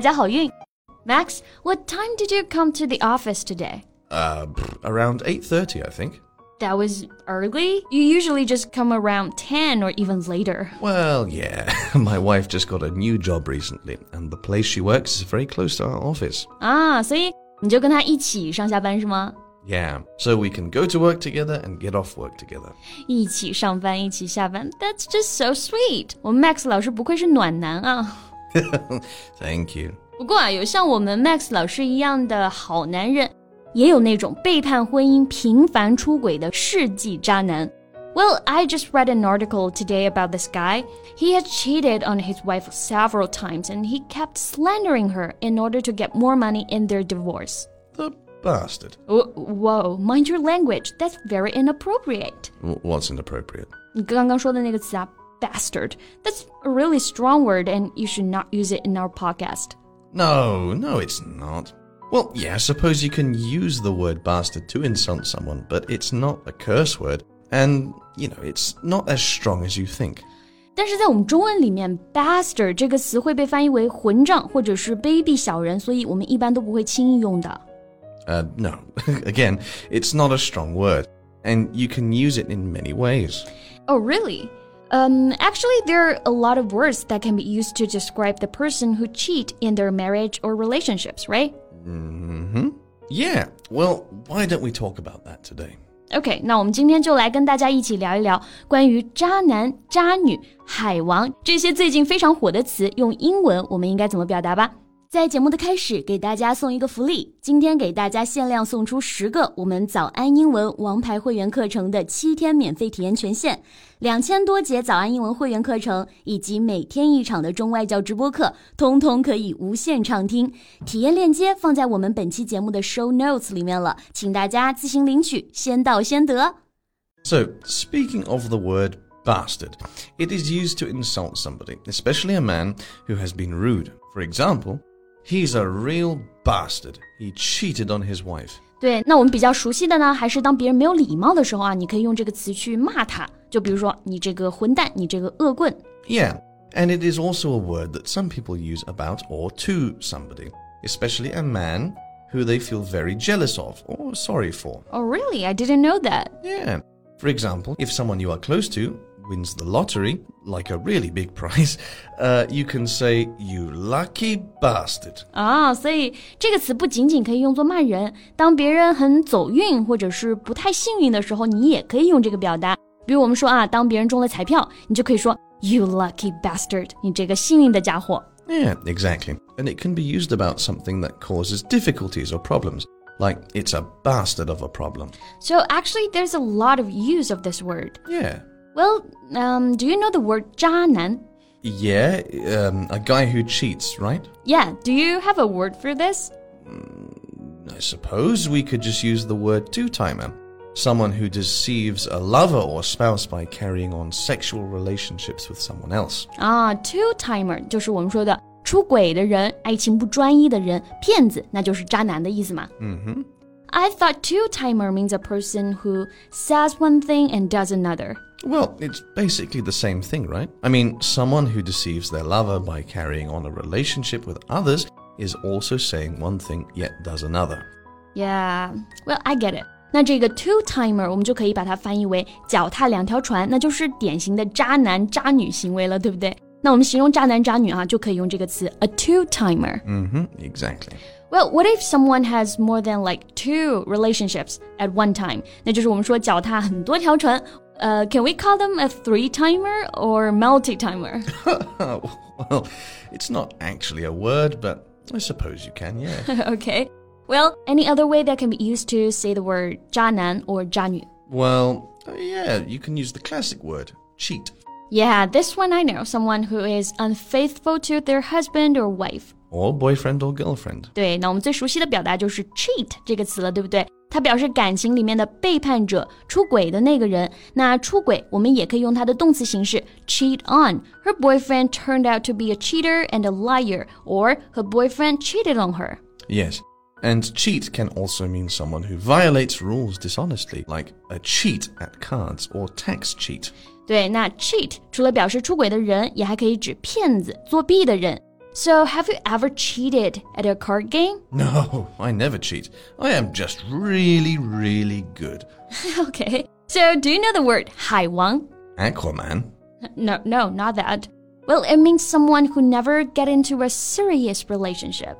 家好运！Max, what time did you come to the office today? Uh, around 8.30, I think. That was early? You usually just come around 10 or even later. Well, yeah. My wife just got a new job recently, and the place she works is very close to our office. 啊，所以你就跟他一起上下班是吗？ Yeah, so we can go to work together and get off work together. 一起上班，一起下班，That's just so sweet。我们 Max 老师不愧是暖男啊。 Thank you. 不过啊，有像我们 Max 老师一样的好男人，也有那种背叛婚姻、频繁出轨的世纪渣男。Well, I just read an article today about this guy. He had cheated on his wife several times and he kept slandering her in order to get more money in their divorce. The bastard. Wh- Whoa, mind your language. That's very inappropriate. W- What's inappropriate? 你刚刚说的那个词啊 ，bastard. That's a really strong word and you should not use it in our podcast. No, no, it's not. Well, yeah, I suppose you can use the word bastard to insult someone, but it's not a curse word, and, you know, it's not as strong as you think. 但是在我们中文里面，bastard 这个词会被翻译为混账或者是卑鄙小人，所以我们一般都不会轻易用的。 Uh, no. Again, it's not a strong word, and you can use it in many ways. Oh, really? Um, actually, there are a lot of words that can be used to describe the person who cheat in their marriage or relationships, right? hmm Yeah, well, why don't we talk about that today? OK，那我们今天就来跟大家一起聊一聊关于渣男、渣女、海王这些最近非常火的词，用英文我们应该怎么表达吧？ 在节目的开始，给大家送一个福利，今天给大家限量送出十个我们早安英文王牌会员课程的七天免费体验权限，两千多节早安英文会员课程以及每天一场的中外教直播课，通通可以无限畅听。体验链接放在我们本期节目的 show notes 里面了，请大家自行领取，先到先得。 So, speaking of the word bastard, it is used to insult somebody, especially a man who has been rude. For example, he's a real bastard. He cheated on his wife. 对，那我们比较熟悉的呢，还是当别人没有礼貌的时候啊，你可以用这个词去骂他，就比如说你这个混蛋，你这个恶棍。 Yeah, and it is also a word that some people use about or to somebody, especially a man who they feel very jealous of or sorry for. Oh, really? I didn't know that. Yeah. For example, if someone you are close to wins the lottery, like a really big prize, uh, you can say, You lucky bastard. 啊，所以这个词不仅仅可以用作骂人，当别人很走运或者是不太幸运的时候，你也可以用这个表达。比如我们说啊，当别人中了彩票，你就可以说 You lucky bastard，你这个幸运的家伙。 Yeah, exactly. And it can be used about something that causes difficulties or problems, like it's a bastard of a problem. So actually, there's a lot of use of this word. Yeah. Well, um, do you know the word 渣男? Yeah, um, a guy who cheats, right? Yeah, do you have a word for this? I suppose we could just use the word two timer. Someone who deceives a lover or spouse by carrying on sexual relationships with someone else. 啊，two timer 就是我们说的出轨的人、爱情不专一的人、骗子，那就是渣男的意思嘛。 Mm-hmm. I thought two timer means a person who says one thing and does another. Well, it's basically the same thing, right? I mean, someone who deceives their lover by carrying on a relationship with others is also saying one thing yet does another. Yeah, well, I get it. 那这个 two timer 我们就可以把它翻译为脚踏两条船，那就是典型的渣男渣女行为了，对不对？那我们形容渣男渣女啊，就可以用这个词 a two timer。 Mm-hmm, exactly. Well, what if someone has more than like two relationships at one time? 那就是我们说脚踏很多条船。 呃、c a n we call them a three timer or multi timer? well, it's not actually a word, but I suppose you can, yeah. okay. Well, any other way that can be used to say the word 渣男 or 渣女? well, uh, yeah, you can use the classic word, cheat. Yeah, this one I know. Someone who is unfaithful to their husband or wife. or boyfriend or girlfriend. 对，那我们最熟悉的表达就是 cheat 这个词了，对不对？它表示感情里面的背叛者、出轨的那个人。那出轨，我们也可以用它的动词形式 cheat on. Her boyfriend turned out to be a cheater and a liar, or her boyfriend cheated on her. Yes. And cheat can also mean someone who violates rules dishonestly, like a cheat at cards or tax cheat. 对，那 cheat 除了表示出轨的人，也还可以指骗子、作弊的人。 So, have you ever cheated at a card game? No, I never cheat. I am just really, really good. okay. So, do you know the word 海王? Aquaman? No, no, not that. Well, it means someone who never get into a serious relationship.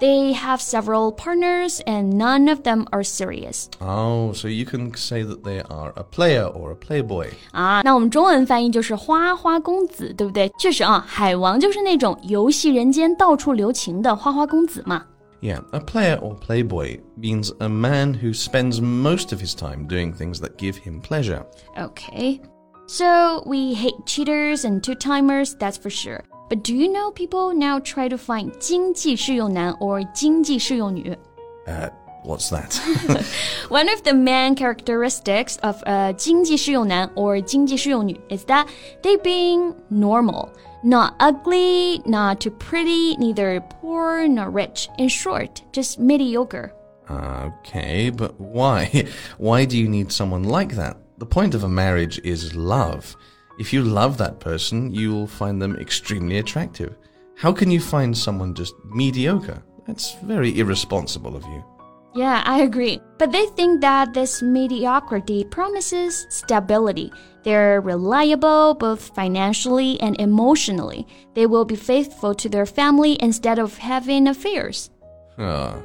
They have several partners and none of them are serious. Oh, so you can say that they are a player or a playboy. 啊，那我们中文翻译就是花花公子，对不对？确实啊，海王就是那种游戏人间、到处留情的花花公子嘛。 Yeah, a player or playboy means a man who spends most of his time doing things that give him pleasure. Okay. So we hate cheaters and two-timers, that's for sure. But do you know people now try to find 经济适用男 or 经济适用女？ Uh, what's that? One of the main characteristics of a 经济适用男 or 经济适用女 is that they being normal, not ugly, not too pretty, neither poor nor rich. In short, just mediocre. okay, but why? Why do you need someone like that? The point of a marriage is love. If you love that person, you will find them extremely attractive. How can you find someone just mediocre? That's very irresponsible of you. Yeah, I agree. But they think that this mediocrity promises stability. They're reliable both financially and emotionally. They will be faithful to their family instead of having affairs. Ah,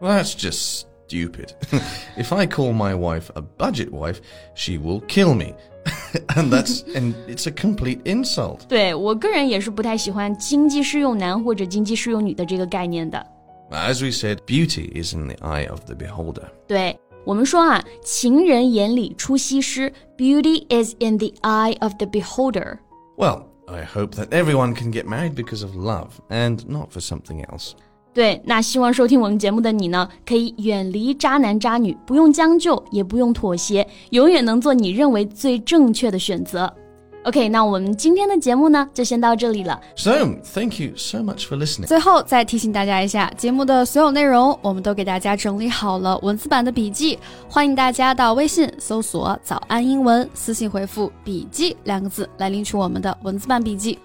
well, that's just stupid. if I call my wife a budget wife, she will kill me. and that's and it's a complete insult. 对我个人也是不太喜欢经济适用男或者经济适用女的这个概念的。 As we said, beauty is in the eye of the beholder. 对我们说啊，情人眼里出西施，beauty is in the eye of the beholder。 Well, I hope that everyone can get married because of love and not for something else. 对，那希望收听我们节目的你呢，可以远离渣男渣女，不用将就，也不用妥协，永远能做你认为最正确的选择。OK，那我们今天的节目呢，就先到这里了。So, thank you so much for listening. 最后再提醒大家一下，节目的所有内容我们都给大家整理好了文字版的笔记，欢迎大家到微信搜索“早安英文”，私信回复“笔记”两个字来领取我们的文字版笔记。